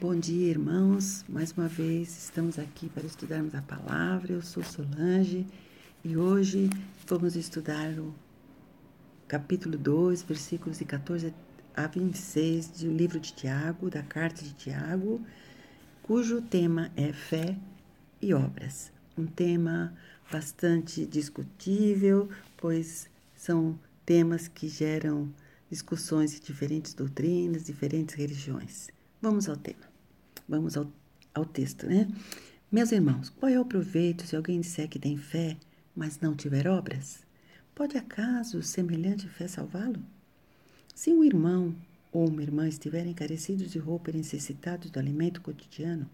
Bom dia, irmãos. Mais uma vez estamos aqui para estudarmos a palavra. Eu sou Solange e hoje vamos estudar o capítulo 2, versículos de 14 a 26 do livro de Tiago, da carta de Tiago, cujo tema é fé e obras. Um tema bastante discutível, pois são temas que geram discussões de diferentes doutrinas, diferentes religiões. Vamos ao tema. Vamos ao, ao texto, né? Meus irmãos, qual é o proveito se alguém disser que tem fé, mas não tiver obras? Pode acaso semelhante fé salvá-lo? Se um irmão ou uma irmã estiverem carecidos de roupa e necessitados do alimento cotidiano,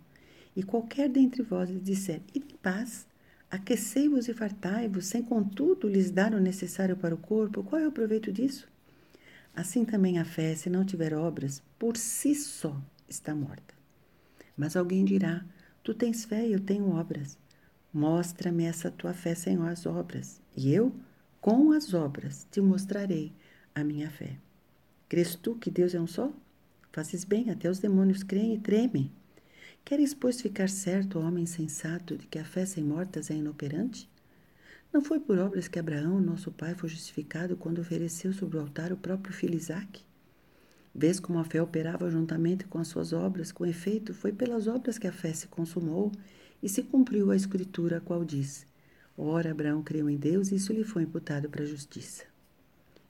e qualquer dentre vós lhe disser, ide em paz, aquecei-vos e fartai-vos, sem contudo lhes dar o necessário para o corpo, qual é o proveito disso? Assim também a fé, se não tiver obras, por si só está morta. Mas alguém dirá: Tu tens fé e eu tenho obras. Mostra-me essa tua fé sem as obras, e eu, com as obras, te mostrarei a minha fé. Crês tu que Deus é um só? Fazes bem, até os demônios creem e tremem. Queres, pois, ficar certo, homem sensato, de que a fé sem mortas é inoperante? Não foi por obras que Abraão, nosso pai, foi justificado quando ofereceu sobre o altar o próprio filho Isaque? Vês como a fé operava juntamente com as suas obras, com efeito, foi pelas obras que a fé se consumou e se cumpriu a escritura, a qual diz: Ora, Abraão creu em Deus e isso lhe foi imputado para a justiça.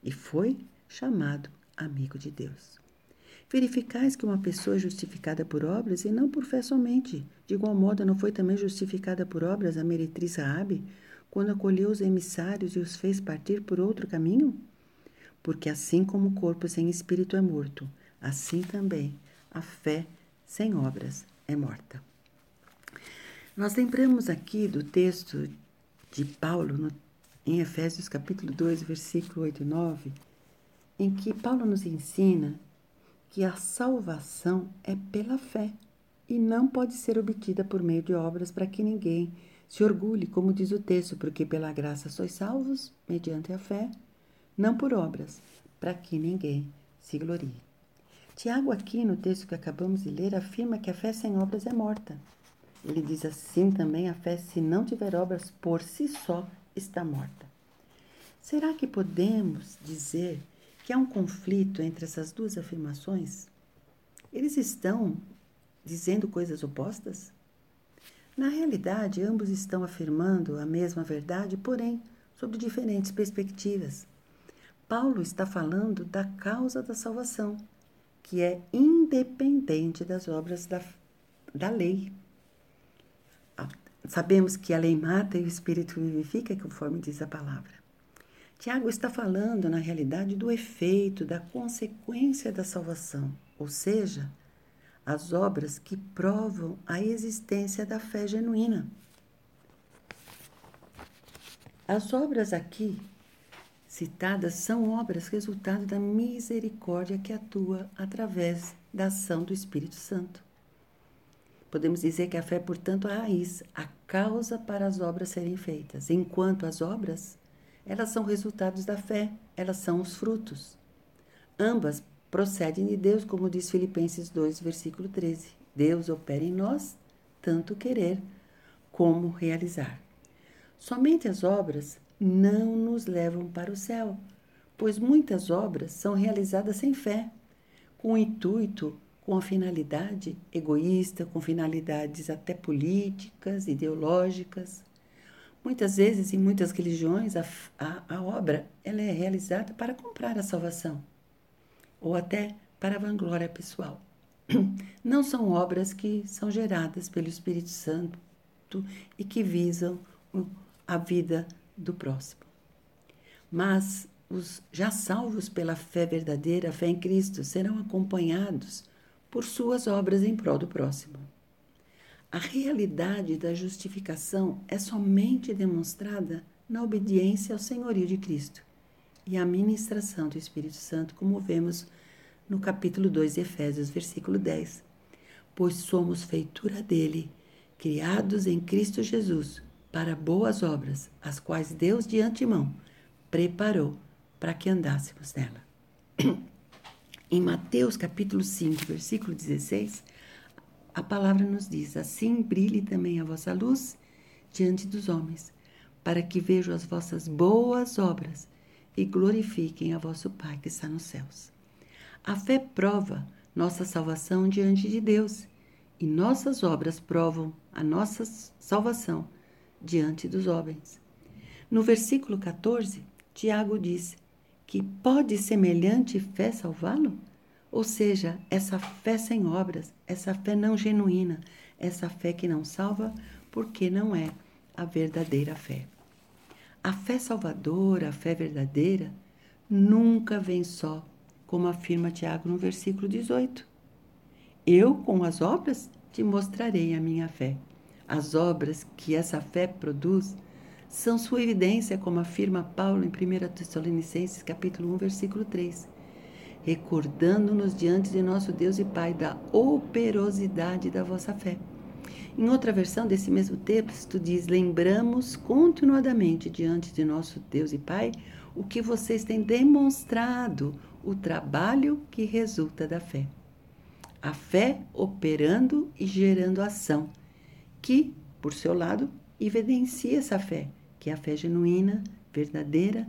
E foi chamado amigo de Deus. Verificais que uma pessoa é justificada por obras e não por fé somente. De igual modo, não foi também justificada por obras a meretriz Raabe, quando acolheu os emissários e os fez partir por outro caminho? Porque assim como o corpo sem espírito é morto, assim também a fé sem obras é morta. Nós lembramos aqui do texto de Paulo no, em Efésios capítulo 2, versículo 8 e 9, em que Paulo nos ensina que a salvação é pela fé e não pode ser obtida por meio de obras para que ninguém se orgulhe, como diz o texto, porque pela graça sois salvos, mediante a fé, não por obras, para que ninguém se glorie. Tiago, aqui no texto que acabamos de ler, afirma que a fé sem obras é morta. Ele diz assim também: a fé, se não tiver obras, por si só está morta. Será que podemos dizer que há um conflito entre essas duas afirmações? Eles estão dizendo coisas opostas? Na realidade, ambos estão afirmando a mesma verdade, porém, sob diferentes perspectivas. Paulo está falando da causa da salvação, que é independente das obras da, da lei. Sabemos que a lei mata e o espírito vivifica, conforme diz a palavra. Tiago está falando, na realidade, do efeito, da consequência da salvação, ou seja, as obras que provam a existência da fé genuína. As obras aqui citadas são obras resultado da misericórdia que atua através da ação do Espírito Santo. Podemos dizer que a fé, portanto, é a raiz, a causa para as obras serem feitas, enquanto as obras, elas são resultados da fé, elas são os frutos. Ambas procedem de Deus, como diz Filipenses 2, versículo 13. Deus opera em nós tanto querer como realizar. Somente as obras não nos levam para o céu, pois muitas obras são realizadas sem fé, com o intuito, com a finalidade egoísta, com finalidades até políticas, ideológicas. Muitas vezes, em muitas religiões, a, a, a obra ela é realizada para comprar a salvação ou até para vanglória pessoal. Não são obras que são geradas pelo Espírito Santo e que visam a vida do próximo. Mas os já salvos pela fé verdadeira, a fé em Cristo, serão acompanhados por suas obras em prol do próximo. A realidade da justificação é somente demonstrada na obediência ao senhorio de Cristo e a ministração do Espírito Santo, como vemos no capítulo 2 de Efésios, versículo 10. Pois somos feitura dele, criados em Cristo Jesus, para boas obras, as quais Deus de antemão preparou para que andássemos nela. Em Mateus capítulo 5, versículo 16, a palavra nos diz: Assim brilhe também a vossa luz diante dos homens, para que vejam as vossas boas obras e glorifiquem a vosso Pai que está nos céus. A fé prova nossa salvação diante de Deus e nossas obras provam a nossa salvação diante dos homens. No versículo 14, Tiago diz que pode semelhante fé salvá-lo? Ou seja, essa fé sem obras, essa fé não genuína, essa fé que não salva, porque não é a verdadeira fé. A fé salvadora, a fé verdadeira, nunca vem só, como afirma Tiago no versículo 18. Eu, com as obras, te mostrarei a minha fé. As obras que essa fé produz são sua evidência, como afirma Paulo em 1 Tessalonicenses capítulo 1, versículo 3 recordando-nos diante de nosso Deus e Pai da operosidade da vossa fé. Em outra versão desse mesmo texto diz: Lembramos continuadamente diante de nosso Deus e Pai o que vocês têm demonstrado, o trabalho que resulta da fé. A fé operando e gerando ação, que, por seu lado, evidencia essa fé, que é a fé genuína, verdadeira,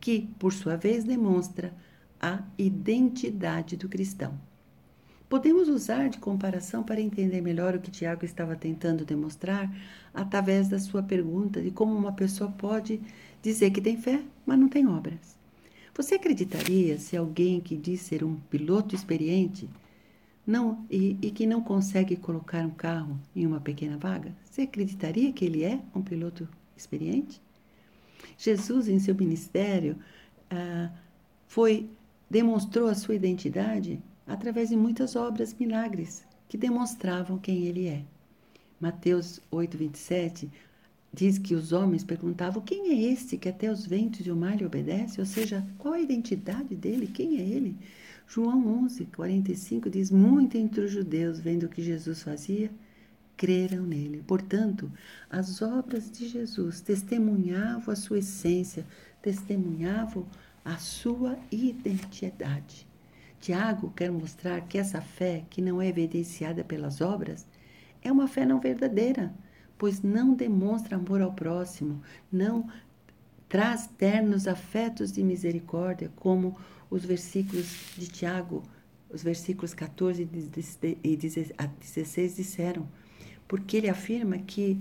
que, por sua vez, demonstra a identidade do cristão. Podemos usar de comparação para entender melhor o que Tiago estava tentando demonstrar através da sua pergunta de como uma pessoa pode dizer que tem fé, mas não tem obras. Você acreditaria se alguém que diz ser um piloto experiente não e, e, que não consegue colocar um carro em uma pequena vaga? Você acreditaria que ele é um piloto experiente? Jesus, em seu ministério, ah, foi demonstrou a sua identidade através de muitas obras milagres que demonstravam quem ele é. Mateus 8, 27 diz que os homens perguntavam: quem é este que até os ventos e o mar lhe obedece? Ou seja, qual a identidade dele? Quem é ele? João 11, 45 diz: Muito entre os judeus, vendo o que Jesus fazia, creram nele. Portanto, as obras de Jesus testemunhavam a sua essência, testemunhavam a sua identidade. Tiago quer mostrar que essa fé, que não é evidenciada pelas obras, é uma fé não verdadeira, pois não demonstra amor ao próximo, não traz ternos afetos de misericórdia, como os versículos de Tiago, os versículos 14 e 16 disseram, porque ele afirma que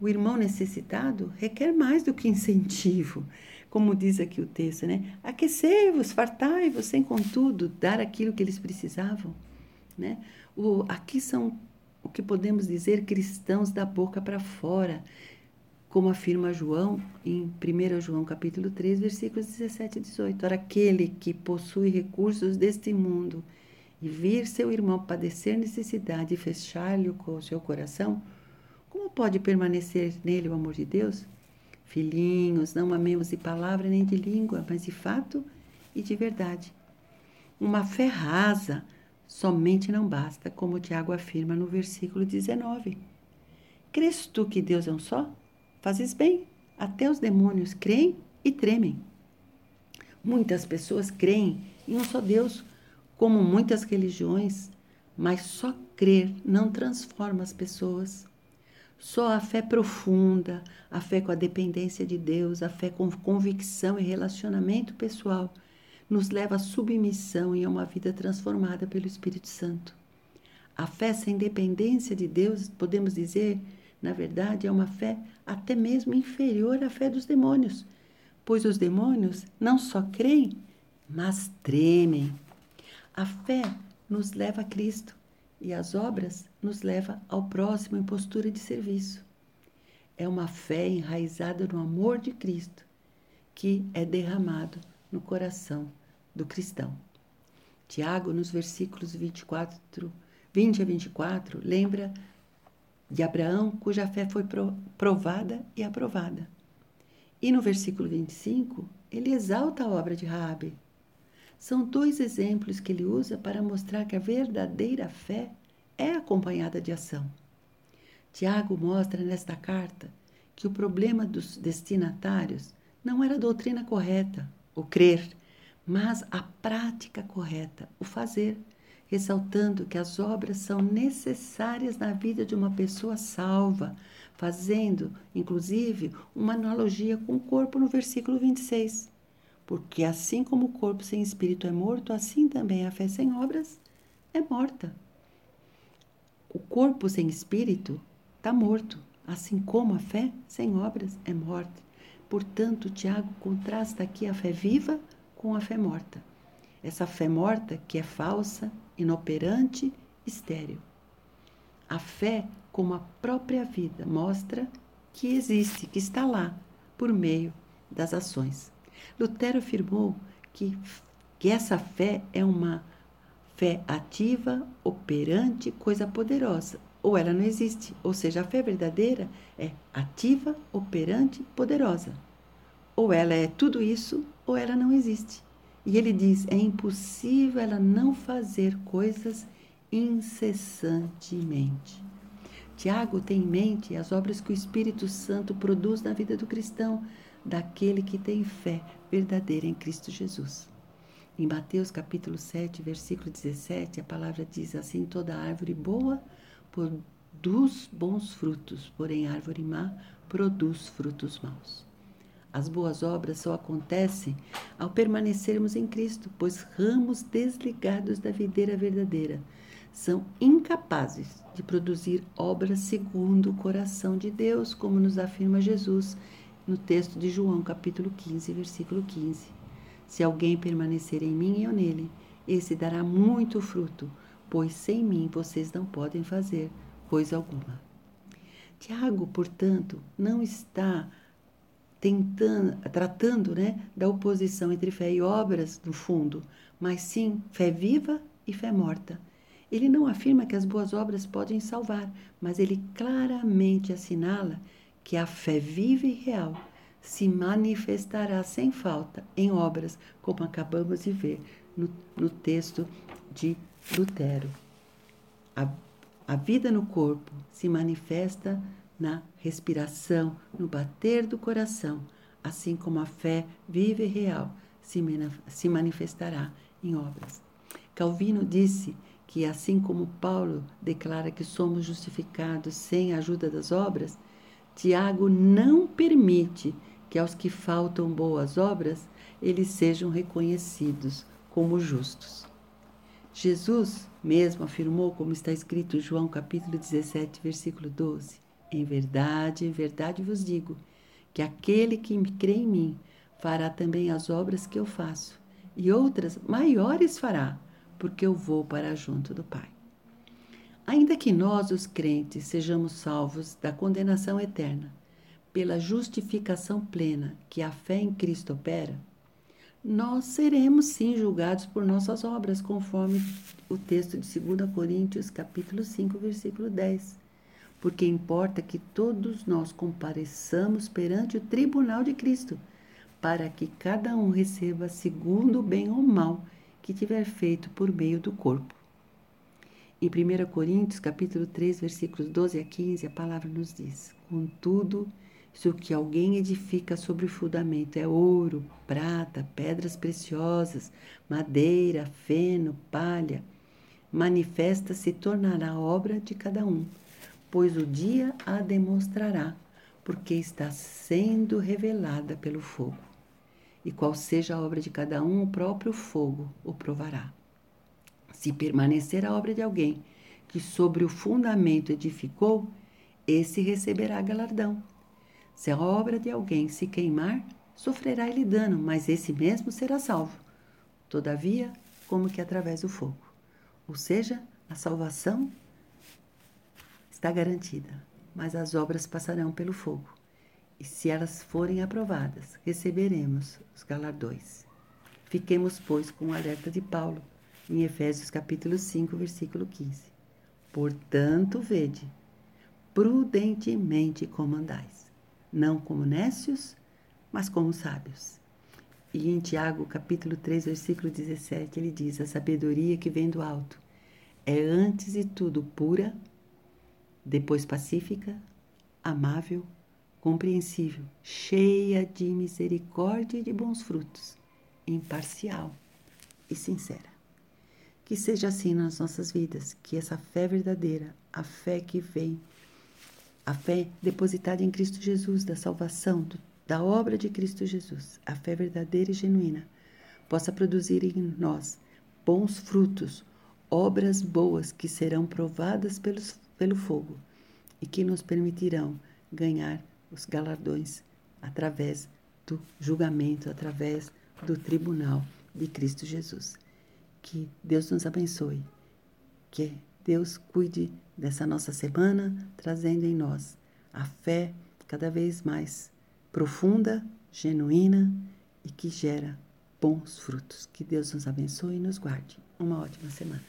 o irmão necessitado requer mais do que incentivo, como diz aqui o texto, né? Aquecei-vos, fartai-vos, sem contudo dar aquilo que eles precisavam, né? O, aqui são o que podemos dizer cristãos da boca para fora, como afirma João em 1 João capítulo 3, versículos 17 e 18. Ora, aquele que possui recursos deste mundo e vir seu irmão padecer necessidade e fechar-lhe o seu coração, como pode permanecer nele o amor de Deus? Filhinhos, não amemos de palavra nem de língua, mas de fato e de verdade. Uma fé rasa somente não basta, como Tiago afirma no versículo 19. Crês tu que Deus é um só? Fazes bem, até os demônios creem e tremem. Muitas pessoas creem em um só Deus, como muitas religiões, mas só crer não transforma as pessoas. Só a fé profunda, a fé com a dependência de Deus, a fé com convicção e relacionamento pessoal, nos leva à submissão e a uma vida transformada pelo Espírito Santo. A fé sem dependência de Deus, podemos dizer, na verdade, é uma fé até mesmo inferior à fé dos demônios, pois os demônios não só creem, mas tremem. A fé nos leva a Cristo e as obras nos leva ao próximo em postura de serviço. É uma fé enraizada no amor de Cristo que é derramado no coração do cristão. Tiago, nos versículos 24, 20 a 24, lembra de Abraão, cuja fé foi provada e aprovada. E no versículo 25, ele exalta a obra de Raabe, são dois exemplos que ele usa para mostrar que a verdadeira fé é acompanhada de ação. Tiago mostra nesta carta que o problema dos destinatários não era a doutrina correta, o crer, mas a prática correta, o fazer. Ressaltando que as obras são necessárias na vida de uma pessoa salva, fazendo, inclusive, uma analogia com o corpo no versículo 26. Porque assim como o corpo sem espírito é morto, assim também a fé sem obras é morta. O corpo sem espírito está morto, assim como a fé sem obras é morta. Portanto, Tiago contrasta aqui a fé viva com a fé morta. Essa fé morta que é falsa, inoperante, estéril. A fé, como a própria vida, mostra que existe, que está lá, por meio das ações. Lutero afirmou que, que essa fé é uma fé ativa, operante, coisa poderosa, ou ela não existe. Ou seja, a fé verdadeira é ativa, operante, poderosa. Ou ela é tudo isso, ou ela não existe. E ele diz: é impossível ela não fazer coisas incessantemente. Tiago tem em mente as obras que o Espírito Santo produz na vida do cristão, daquele que tem fé verdadeira em Cristo Jesus. Em Mateus capítulo 7, versículo 17, a palavra diz assim: toda árvore boa produz bons frutos, porém árvore má produz frutos maus. As boas obras só acontecem ao permanecermos em Cristo, pois ramos desligados da videira verdadeira são incapazes de produzir obras segundo o coração de Deus, como nos afirma Jesus no texto de João, capítulo 15, versículo 15. Se alguém permanecer em mim e eu nele, esse dará muito fruto, pois sem mim vocês não podem fazer coisa alguma. Tiago, portanto, não está tentando, tratando né, da oposição entre fé e obras, no fundo, mas sim fé viva e fé morta. Ele não afirma que as boas obras podem salvar, mas ele claramente assinala que a fé viva e real se manifestará sem falta em obras, como acabamos de ver no, no texto de Lutero. A, a vida no corpo se manifesta na respiração, no bater do coração, assim como a fé viva e real se, se manifestará em obras. Calvino disse que, assim como Paulo declara que somos justificados sem a ajuda das obras, Tiago não permite que aos que faltam boas obras eles sejam reconhecidos como justos. Jesus mesmo afirmou, como está escrito em João capítulo 17, versículo 12: em verdade, em verdade vos digo que aquele que crê em mim fará também as obras que eu faço, e outras maiores fará, porque eu vou para junto do Pai. Ainda que nós, os crentes, sejamos salvos da condenação eterna pela justificação plena que a fé em Cristo opera, nós seremos sim julgados por nossas obras, conforme o texto de 2 Coríntios, capítulo 5, versículo 10 porque importa que todos nós compareçamos perante o tribunal de Cristo, para que cada um receba segundo o bem ou mal que tiver feito por meio do corpo. Em 1 Coríntios, capítulo 3, versículos 12 a 15, a palavra nos diz: Contudo, se o que alguém edifica sobre o fundamento é ouro, prata, pedras preciosas, madeira, feno, palha, manifesta se tornará obra de cada um pois o dia a demonstrará, porque está sendo revelada pelo fogo. E qual seja a obra de cada um, o próprio fogo o provará. Se permanecer a obra de alguém que sobre o fundamento edificou, esse receberá galardão. Se a obra de alguém se queimar, sofrerá ele dano, mas esse mesmo será salvo. Todavia, como que através do fogo. Ou seja, a salvação está garantida, mas as obras passarão pelo fogo. E se elas forem aprovadas, receberemos os galardões. Fiquemos, pois, com o alerta de Paulo, em Efésios capítulo 5, versículo 15. Portanto, vede, prudentemente comandais, não como nécios, mas como sábios. E em Tiago, capítulo 3, versículo 17, ele diz: A sabedoria que vem do alto é antes de tudo pura, depois pacífica, amável, compreensível, cheia de misericórdia e de bons frutos, imparcial e sincera. Que seja assim nas nossas vidas, que essa fé verdadeira, a fé que vem, a fé depositada em Cristo Jesus, da salvação, do, da obra de Cristo Jesus, a fé verdadeira e genuína, possa produzir em nós bons frutos, obras boas que serão provadas pelos, pelo fogo e que nos permitirão ganhar os galardões através do julgamento, através do tribunal de Cristo Jesus. Que Deus nos abençoe, que Deus cuide dessa nossa semana, trazendo em nós a fé cada vez mais profunda, genuína e que gera bons frutos. Que Deus nos abençoe e nos guarde. Uma ótima semana.